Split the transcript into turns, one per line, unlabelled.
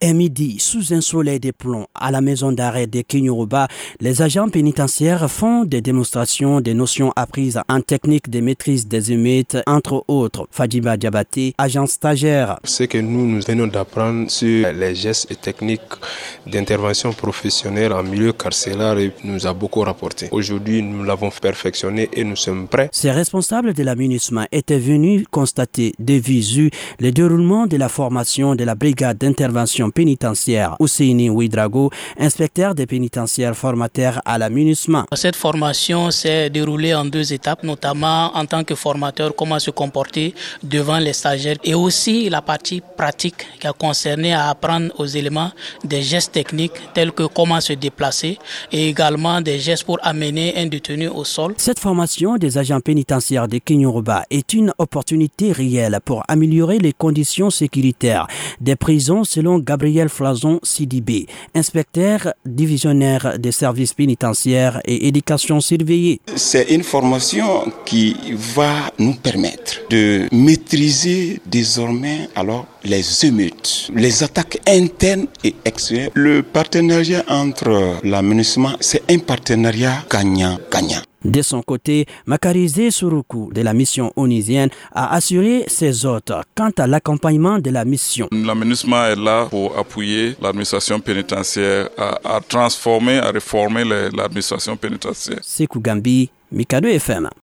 après-midi, sous un soleil de plomb, à la maison d'arrêt de Kinyoruba, les agents pénitentiaires font des démonstrations des notions apprises en technique de maîtrise des humides, entre autres. Fadima Diabaté, agent stagiaire.
Ce que nous, nous venons d'apprendre sur les gestes et techniques d'intervention professionnelle en milieu carcéral nous a beaucoup rapporté. Aujourd'hui, nous l'avons perfectionné et nous sommes prêts.
Ces responsables de l'aménagement étaient venus constater de visu le déroulement de la formation de la brigade d'intervention pénitentiaire Ousseini Ouidrago, inspecteur des pénitentiaires formateurs à l'aménagement.
Cette formation s'est déroulée en deux étapes, notamment en tant que formateur, comment se comporter devant les stagiaires et aussi la partie pratique qui a concerné à apprendre aux éléments des gestes techniques tels que comment se déplacer et également des gestes pour amener un détenu au sol.
Cette formation des agents pénitentiaires de Kinyoruba est une opportunité réelle pour améliorer les conditions sécuritaires des prisons selon Gabriel Flazon Sidibé, inspecteur divisionnaire des services pénitentiaires et éducation surveillée.
C'est une formation qui va nous permettre de maîtriser désormais alors les émeutes, les attaques internes et extérieures. Le partenariat entre l'aménagement, c'est un partenariat gagnant-gagnant.
De son côté, Makarizé Suruku de la mission onisienne a assuré ses hôtes quant à l'accompagnement de la mission.
L'aménagement est là pour appuyer l'administration pénitentiaire à, à, transformer, à réformer l'administration pénitentiaire.
Sekou Gambi, Mikado FM.